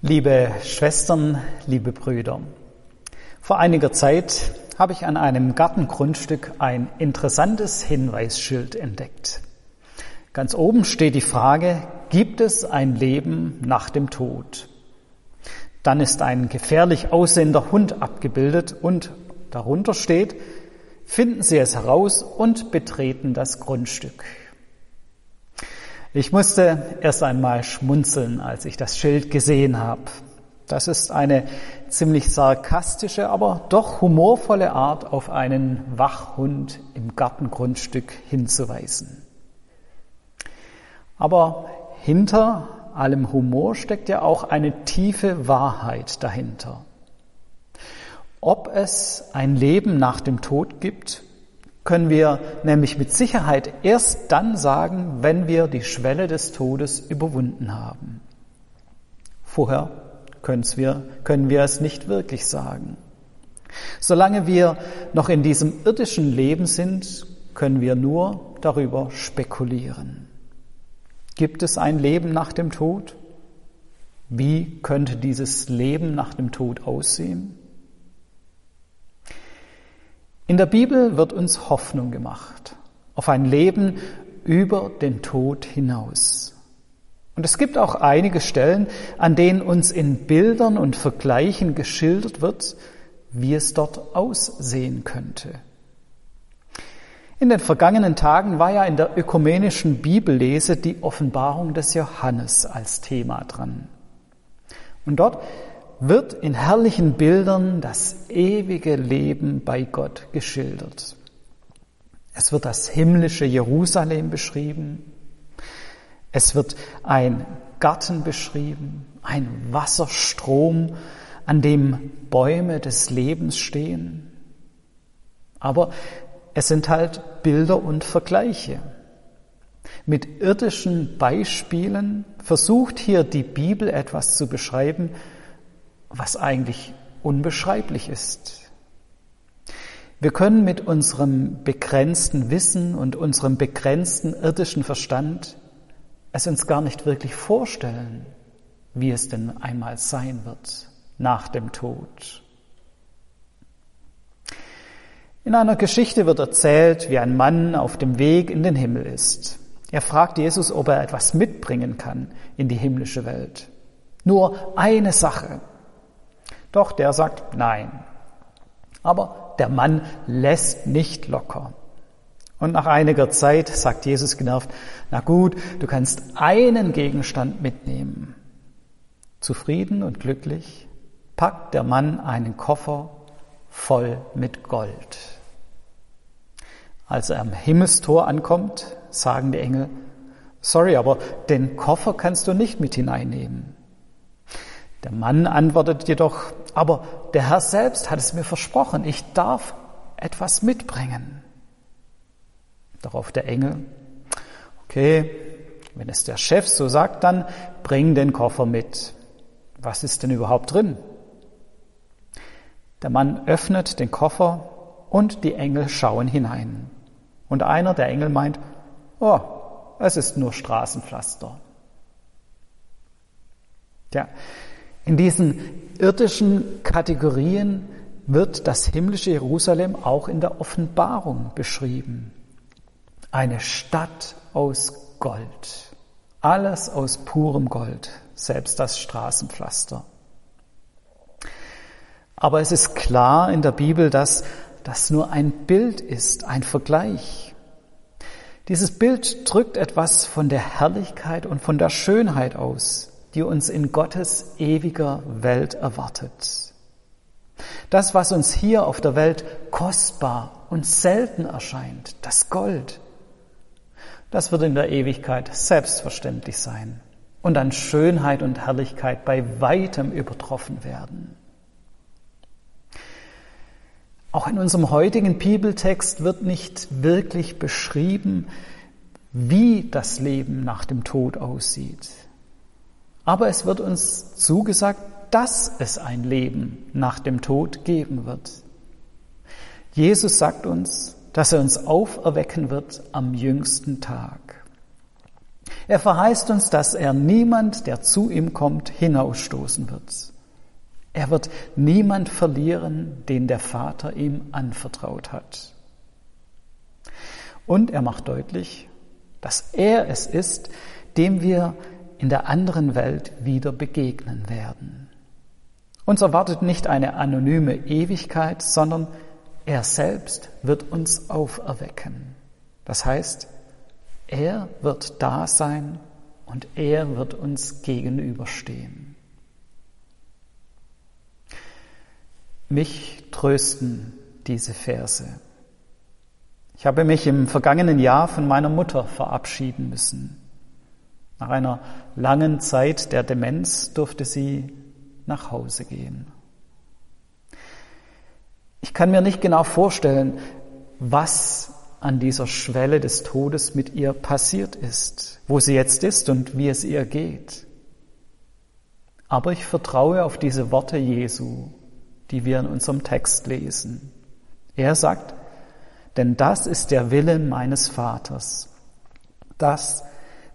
Liebe Schwestern, liebe Brüder, vor einiger Zeit habe ich an einem Gartengrundstück ein interessantes Hinweisschild entdeckt. Ganz oben steht die Frage, gibt es ein Leben nach dem Tod? Dann ist ein gefährlich aussehender Hund abgebildet und darunter steht, finden Sie es heraus und betreten das Grundstück. Ich musste erst einmal schmunzeln, als ich das Schild gesehen habe. Das ist eine ziemlich sarkastische, aber doch humorvolle Art, auf einen Wachhund im Gartengrundstück hinzuweisen. Aber hinter allem Humor steckt ja auch eine tiefe Wahrheit dahinter. Ob es ein Leben nach dem Tod gibt können wir nämlich mit Sicherheit erst dann sagen, wenn wir die Schwelle des Todes überwunden haben. Vorher wir, können wir es nicht wirklich sagen. Solange wir noch in diesem irdischen Leben sind, können wir nur darüber spekulieren. Gibt es ein Leben nach dem Tod? Wie könnte dieses Leben nach dem Tod aussehen? In der Bibel wird uns Hoffnung gemacht auf ein Leben über den Tod hinaus. Und es gibt auch einige Stellen, an denen uns in Bildern und Vergleichen geschildert wird, wie es dort aussehen könnte. In den vergangenen Tagen war ja in der ökumenischen Bibellese die Offenbarung des Johannes als Thema dran. Und dort wird in herrlichen Bildern das ewige Leben bei Gott geschildert. Es wird das himmlische Jerusalem beschrieben. Es wird ein Garten beschrieben, ein Wasserstrom, an dem Bäume des Lebens stehen. Aber es sind halt Bilder und Vergleiche. Mit irdischen Beispielen versucht hier die Bibel etwas zu beschreiben, was eigentlich unbeschreiblich ist. Wir können mit unserem begrenzten Wissen und unserem begrenzten irdischen Verstand es uns gar nicht wirklich vorstellen, wie es denn einmal sein wird nach dem Tod. In einer Geschichte wird erzählt, wie ein Mann auf dem Weg in den Himmel ist. Er fragt Jesus, ob er etwas mitbringen kann in die himmlische Welt. Nur eine Sache. Doch der sagt nein. Aber der Mann lässt nicht locker. Und nach einiger Zeit sagt Jesus genervt, na gut, du kannst einen Gegenstand mitnehmen. Zufrieden und glücklich packt der Mann einen Koffer voll mit Gold. Als er am Himmelstor ankommt, sagen die Engel, sorry, aber den Koffer kannst du nicht mit hineinnehmen. Der Mann antwortet jedoch, aber der Herr selbst hat es mir versprochen, ich darf etwas mitbringen. Darauf der Engel, okay, wenn es der Chef so sagt, dann bring den Koffer mit. Was ist denn überhaupt drin? Der Mann öffnet den Koffer und die Engel schauen hinein. Und einer der Engel meint, oh, es ist nur Straßenpflaster. Tja, in diesen irdischen Kategorien wird das himmlische Jerusalem auch in der Offenbarung beschrieben. Eine Stadt aus Gold. Alles aus purem Gold, selbst das Straßenpflaster. Aber es ist klar in der Bibel, dass das nur ein Bild ist, ein Vergleich. Dieses Bild drückt etwas von der Herrlichkeit und von der Schönheit aus, die uns in Gottes ewiger Welt erwartet. Das, was uns hier auf der Welt kostbar und selten erscheint, das Gold, das wird in der Ewigkeit selbstverständlich sein und an Schönheit und Herrlichkeit bei weitem übertroffen werden. Auch in unserem heutigen Bibeltext wird nicht wirklich beschrieben, wie das Leben nach dem Tod aussieht. Aber es wird uns zugesagt, dass es ein Leben nach dem Tod geben wird. Jesus sagt uns, dass er uns auferwecken wird am jüngsten Tag. Er verheißt uns, dass er niemand, der zu ihm kommt, hinausstoßen wird. Er wird niemand verlieren, den der Vater ihm anvertraut hat. Und er macht deutlich, dass er es ist, dem wir in der anderen Welt wieder begegnen werden. Uns erwartet nicht eine anonyme Ewigkeit, sondern er selbst wird uns auferwecken. Das heißt, er wird da sein und er wird uns gegenüberstehen. Mich trösten diese Verse. Ich habe mich im vergangenen Jahr von meiner Mutter verabschieden müssen. Nach einer langen Zeit der Demenz durfte sie nach Hause gehen. Ich kann mir nicht genau vorstellen, was an dieser Schwelle des Todes mit ihr passiert ist, wo sie jetzt ist und wie es ihr geht. Aber ich vertraue auf diese Worte Jesu, die wir in unserem Text lesen. Er sagt, denn das ist der Wille meines Vaters, dass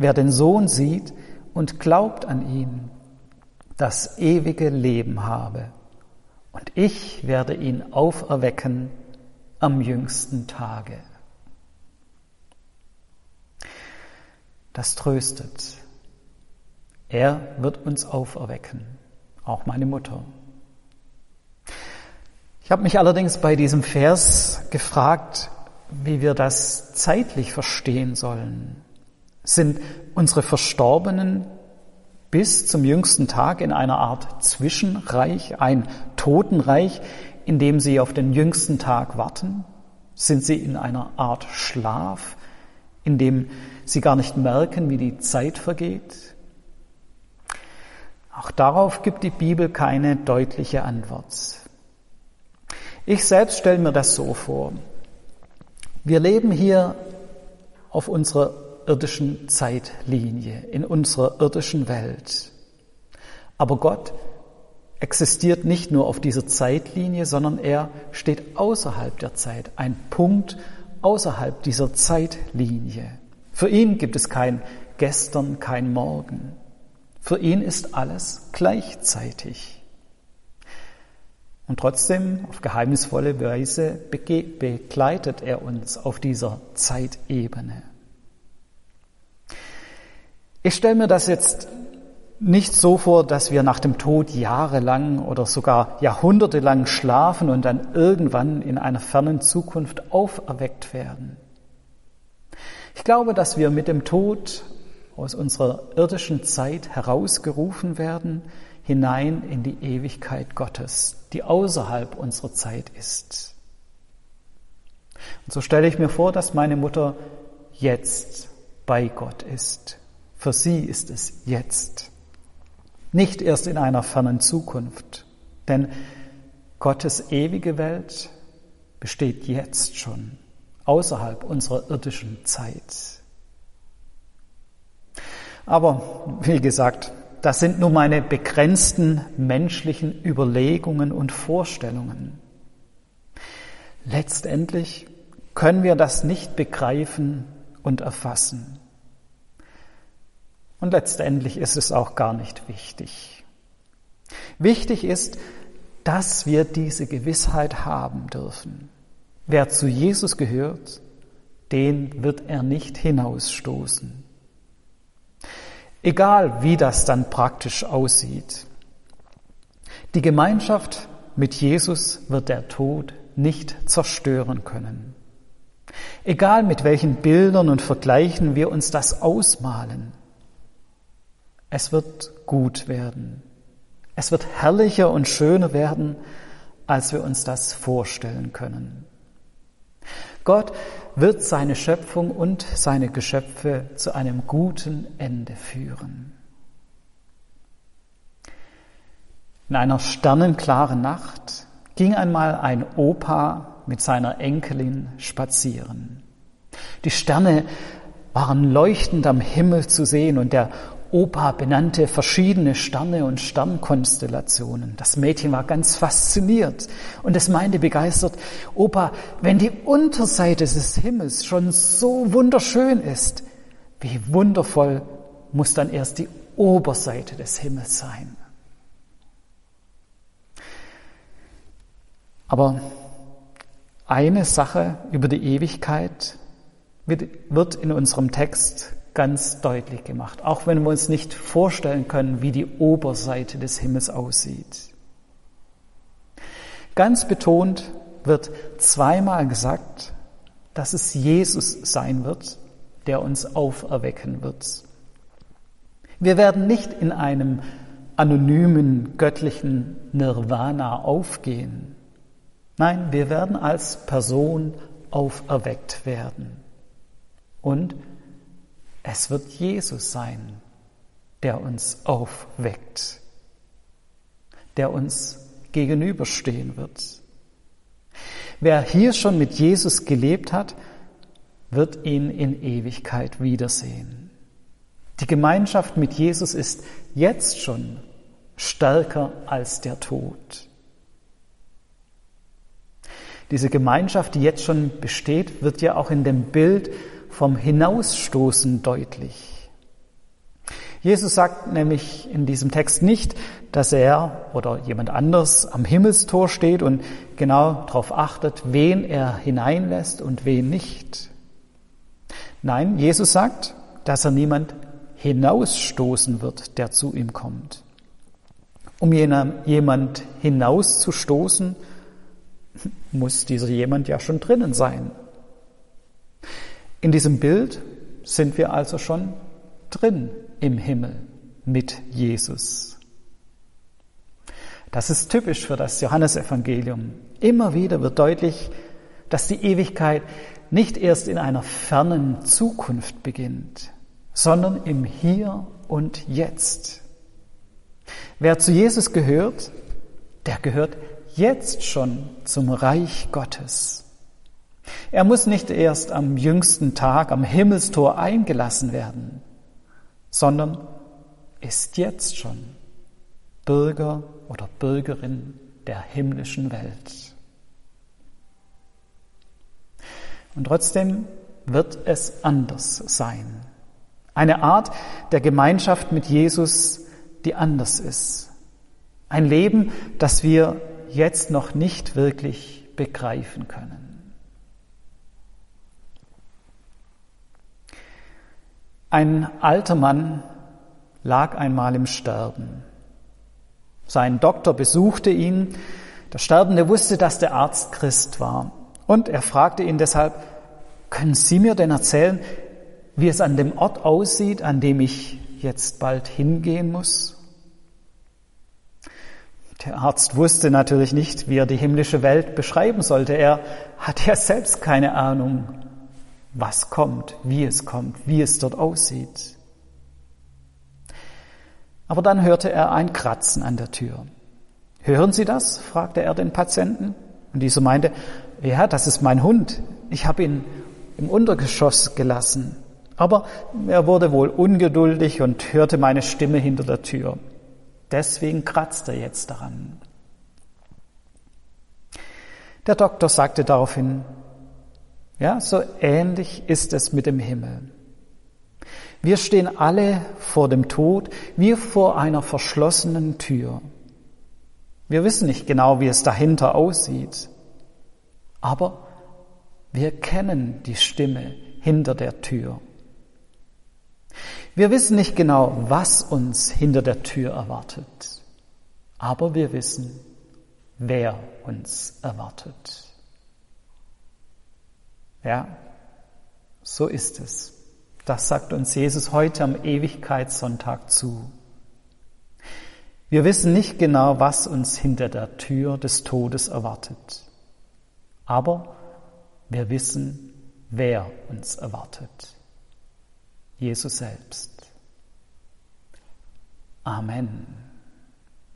wer den Sohn sieht und glaubt an ihn, das ewige Leben habe. Und ich werde ihn auferwecken am jüngsten Tage. Das tröstet. Er wird uns auferwecken, auch meine Mutter. Ich habe mich allerdings bei diesem Vers gefragt, wie wir das zeitlich verstehen sollen. Sind unsere Verstorbenen bis zum jüngsten Tag in einer Art Zwischenreich, ein Totenreich, in dem sie auf den jüngsten Tag warten? Sind sie in einer Art Schlaf, in dem sie gar nicht merken, wie die Zeit vergeht? Auch darauf gibt die Bibel keine deutliche Antwort. Ich selbst stelle mir das so vor. Wir leben hier auf unserer irdischen Zeitlinie, in unserer irdischen Welt. Aber Gott existiert nicht nur auf dieser Zeitlinie, sondern er steht außerhalb der Zeit, ein Punkt außerhalb dieser Zeitlinie. Für ihn gibt es kein Gestern, kein Morgen. Für ihn ist alles gleichzeitig. Und trotzdem, auf geheimnisvolle Weise begleitet er uns auf dieser Zeitebene. Ich stelle mir das jetzt nicht so vor, dass wir nach dem Tod jahrelang oder sogar jahrhundertelang schlafen und dann irgendwann in einer fernen Zukunft auferweckt werden. Ich glaube, dass wir mit dem Tod aus unserer irdischen Zeit herausgerufen werden, hinein in die Ewigkeit Gottes, die außerhalb unserer Zeit ist. Und so stelle ich mir vor, dass meine Mutter jetzt bei Gott ist für sie ist es jetzt, nicht erst in einer fernen Zukunft, denn Gottes ewige Welt besteht jetzt schon außerhalb unserer irdischen Zeit. Aber wie gesagt, das sind nur meine begrenzten menschlichen Überlegungen und Vorstellungen. Letztendlich können wir das nicht begreifen und erfassen. Und letztendlich ist es auch gar nicht wichtig. Wichtig ist, dass wir diese Gewissheit haben dürfen. Wer zu Jesus gehört, den wird er nicht hinausstoßen. Egal wie das dann praktisch aussieht. Die Gemeinschaft mit Jesus wird der Tod nicht zerstören können. Egal mit welchen Bildern und Vergleichen wir uns das ausmalen. Es wird gut werden. Es wird herrlicher und schöner werden, als wir uns das vorstellen können. Gott wird seine Schöpfung und seine Geschöpfe zu einem guten Ende führen. In einer sternenklaren Nacht ging einmal ein Opa mit seiner Enkelin spazieren. Die Sterne waren leuchtend am Himmel zu sehen und der Opa benannte verschiedene Sterne und Sternkonstellationen. Das Mädchen war ganz fasziniert und es meinte begeistert, Opa, wenn die Unterseite des Himmels schon so wunderschön ist, wie wundervoll muss dann erst die Oberseite des Himmels sein. Aber eine Sache über die Ewigkeit wird in unserem Text ganz deutlich gemacht, auch wenn wir uns nicht vorstellen können, wie die Oberseite des Himmels aussieht. Ganz betont wird zweimal gesagt, dass es Jesus sein wird, der uns auferwecken wird. Wir werden nicht in einem anonymen göttlichen Nirvana aufgehen. Nein, wir werden als Person auferweckt werden. Und es wird Jesus sein, der uns aufweckt, der uns gegenüberstehen wird. Wer hier schon mit Jesus gelebt hat, wird ihn in Ewigkeit wiedersehen. Die Gemeinschaft mit Jesus ist jetzt schon stärker als der Tod. Diese Gemeinschaft, die jetzt schon besteht, wird ja auch in dem Bild vom Hinausstoßen deutlich. Jesus sagt nämlich in diesem Text nicht, dass er oder jemand anders am Himmelstor steht und genau darauf achtet, wen er hineinlässt und wen nicht. Nein, Jesus sagt, dass er niemand hinausstoßen wird, der zu ihm kommt. Um jemand hinauszustoßen, muss dieser jemand ja schon drinnen sein. In diesem Bild sind wir also schon drin im Himmel mit Jesus. Das ist typisch für das Johannesevangelium. Immer wieder wird deutlich, dass die Ewigkeit nicht erst in einer fernen Zukunft beginnt, sondern im Hier und Jetzt. Wer zu Jesus gehört, der gehört jetzt schon zum Reich Gottes. Er muss nicht erst am jüngsten Tag am Himmelstor eingelassen werden, sondern ist jetzt schon Bürger oder Bürgerin der himmlischen Welt. Und trotzdem wird es anders sein. Eine Art der Gemeinschaft mit Jesus, die anders ist. Ein Leben, das wir jetzt noch nicht wirklich begreifen können. Ein alter Mann lag einmal im Sterben. Sein Doktor besuchte ihn. Der Sterbende wusste, dass der Arzt Christ war. Und er fragte ihn deshalb, können Sie mir denn erzählen, wie es an dem Ort aussieht, an dem ich jetzt bald hingehen muss? Der Arzt wusste natürlich nicht, wie er die himmlische Welt beschreiben sollte. Er hatte ja selbst keine Ahnung, was kommt, wie es kommt, wie es dort aussieht. Aber dann hörte er ein Kratzen an der Tür. Hören Sie das? fragte er den Patienten. Und dieser meinte, ja, das ist mein Hund. Ich habe ihn im Untergeschoss gelassen. Aber er wurde wohl ungeduldig und hörte meine Stimme hinter der Tür. Deswegen kratzt er jetzt daran. Der Doktor sagte daraufhin, ja, so ähnlich ist es mit dem Himmel. Wir stehen alle vor dem Tod, wie vor einer verschlossenen Tür. Wir wissen nicht genau, wie es dahinter aussieht, aber wir kennen die Stimme hinter der Tür. Wir wissen nicht genau, was uns hinter der Tür erwartet, aber wir wissen, wer uns erwartet. Ja, so ist es. Das sagt uns Jesus heute am Ewigkeitssonntag zu. Wir wissen nicht genau, was uns hinter der Tür des Todes erwartet, aber wir wissen, wer uns erwartet. Jesus selbst. Amen.